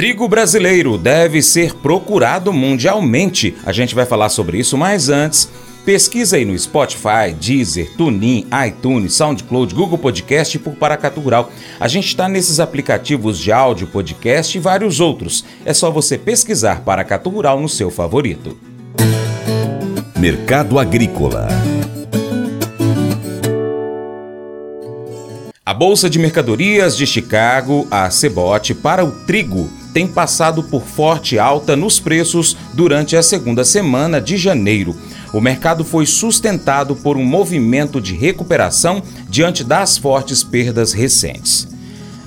Trigo brasileiro deve ser procurado mundialmente. A gente vai falar sobre isso, mas antes, pesquisa aí no Spotify, Deezer, TuneIn, iTunes, SoundCloud, Google Podcast por Paracatu Rural. A gente está nesses aplicativos de áudio, podcast e vários outros. É só você pesquisar Paracatu Rural no seu favorito. Mercado Agrícola A Bolsa de Mercadorias de Chicago, a Cebote, para o trigo tem passado por forte alta nos preços durante a segunda semana de janeiro. O mercado foi sustentado por um movimento de recuperação diante das fortes perdas recentes.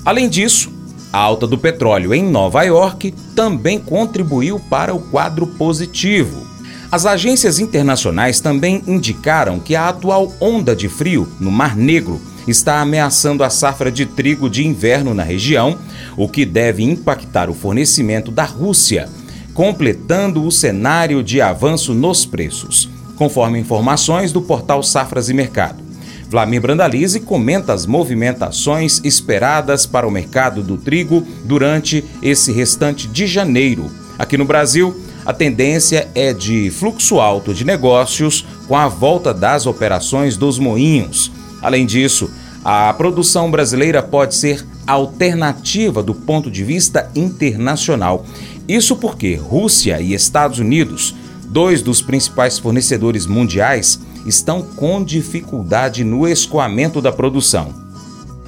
Além disso, a alta do petróleo em Nova York também contribuiu para o quadro positivo. As agências internacionais também indicaram que a atual onda de frio no Mar Negro está ameaçando a safra de trigo de inverno na região, o que deve impactar o fornecimento da Rússia, completando o cenário de avanço nos preços, conforme informações do portal Safras e Mercado. Vlamir Brandalize comenta as movimentações esperadas para o mercado do trigo durante esse restante de janeiro. Aqui no Brasil, a tendência é de fluxo alto de negócios com a volta das operações dos moinhos. Além disso, a produção brasileira pode ser alternativa do ponto de vista internacional. Isso porque Rússia e Estados Unidos, dois dos principais fornecedores mundiais, estão com dificuldade no escoamento da produção.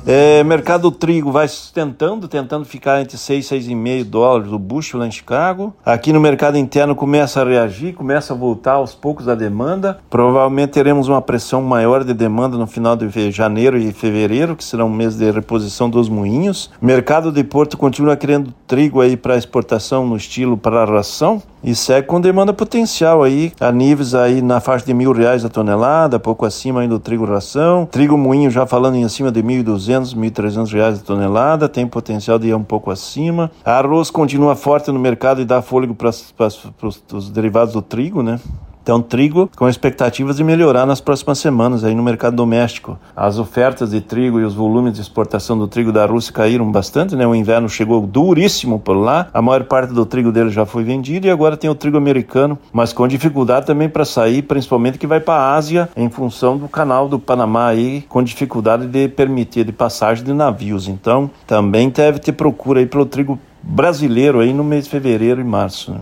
É, mercado trigo vai sustentando, tentando ficar entre 6 e 6,5 dólares o bushel lá em Chicago. Aqui no mercado interno começa a reagir, começa a voltar aos poucos a demanda. Provavelmente teremos uma pressão maior de demanda no final de janeiro e fevereiro, que será um mês de reposição dos moinhos. Mercado de Porto continua querendo trigo aí para exportação no estilo para ração e segue com demanda potencial aí, a níveis aí na faixa de mil reais a tonelada, pouco acima ainda do trigo ração. Trigo moinho já falando em acima de 1.200, 1.300 reais a tonelada, tem potencial de ir um pouco acima. Arroz continua forte no mercado e dá fôlego para os derivados do trigo, né? Então, trigo com expectativas de melhorar nas próximas semanas aí no mercado doméstico. As ofertas de trigo e os volumes de exportação do trigo da Rússia caíram bastante, né? O inverno chegou duríssimo por lá. A maior parte do trigo dele já foi vendido e agora tem o trigo americano, mas com dificuldade também para sair, principalmente que vai para a Ásia em função do canal do Panamá aí, com dificuldade de permitir de passagem de navios. Então, também deve ter procura aí pelo trigo brasileiro aí no mês de fevereiro e março. Né?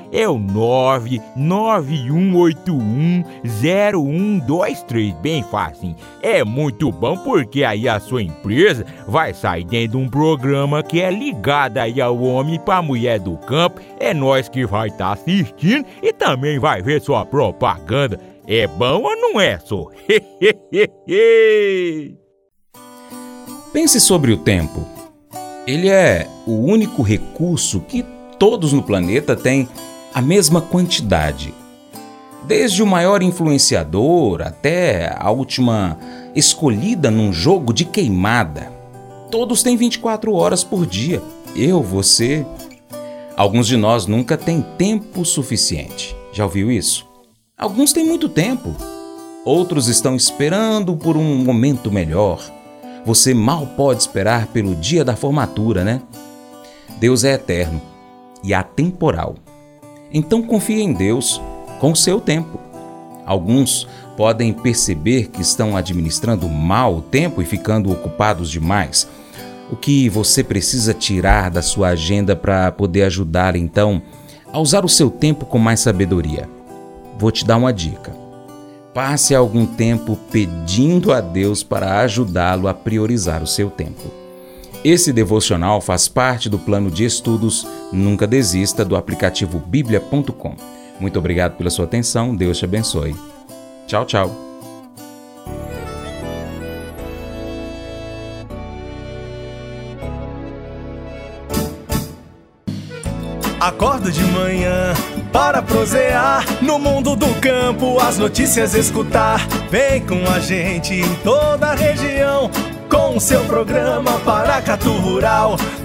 é o 99181 0123, bem fácil. É muito bom porque aí a sua empresa vai sair dentro de um programa que é ligado aí ao homem para mulher do campo. É nós que vai estar tá assistindo e também vai ver sua propaganda. É bom ou não é, só? Pense sobre o tempo. Ele é o único recurso que todos no planeta têm a mesma quantidade. Desde o maior influenciador até a última escolhida num jogo de queimada. Todos têm 24 horas por dia. Eu, você. Alguns de nós nunca têm tempo suficiente. Já ouviu isso? Alguns têm muito tempo. Outros estão esperando por um momento melhor. Você mal pode esperar pelo dia da formatura, né? Deus é eterno e atemporal. Então confie em Deus com o seu tempo. Alguns podem perceber que estão administrando mal o tempo e ficando ocupados demais. O que você precisa tirar da sua agenda para poder ajudar então a usar o seu tempo com mais sabedoria? Vou te dar uma dica. Passe algum tempo pedindo a Deus para ajudá-lo a priorizar o seu tempo. Esse devocional faz parte do plano de estudos Nunca Desista do aplicativo bíblia.com. Muito obrigado pela sua atenção, Deus te abençoe. Tchau, tchau. Acorda de manhã para prosear no mundo do campo, as notícias escutar. Vem com a gente em toda a região com o seu programa Paracatu Rural.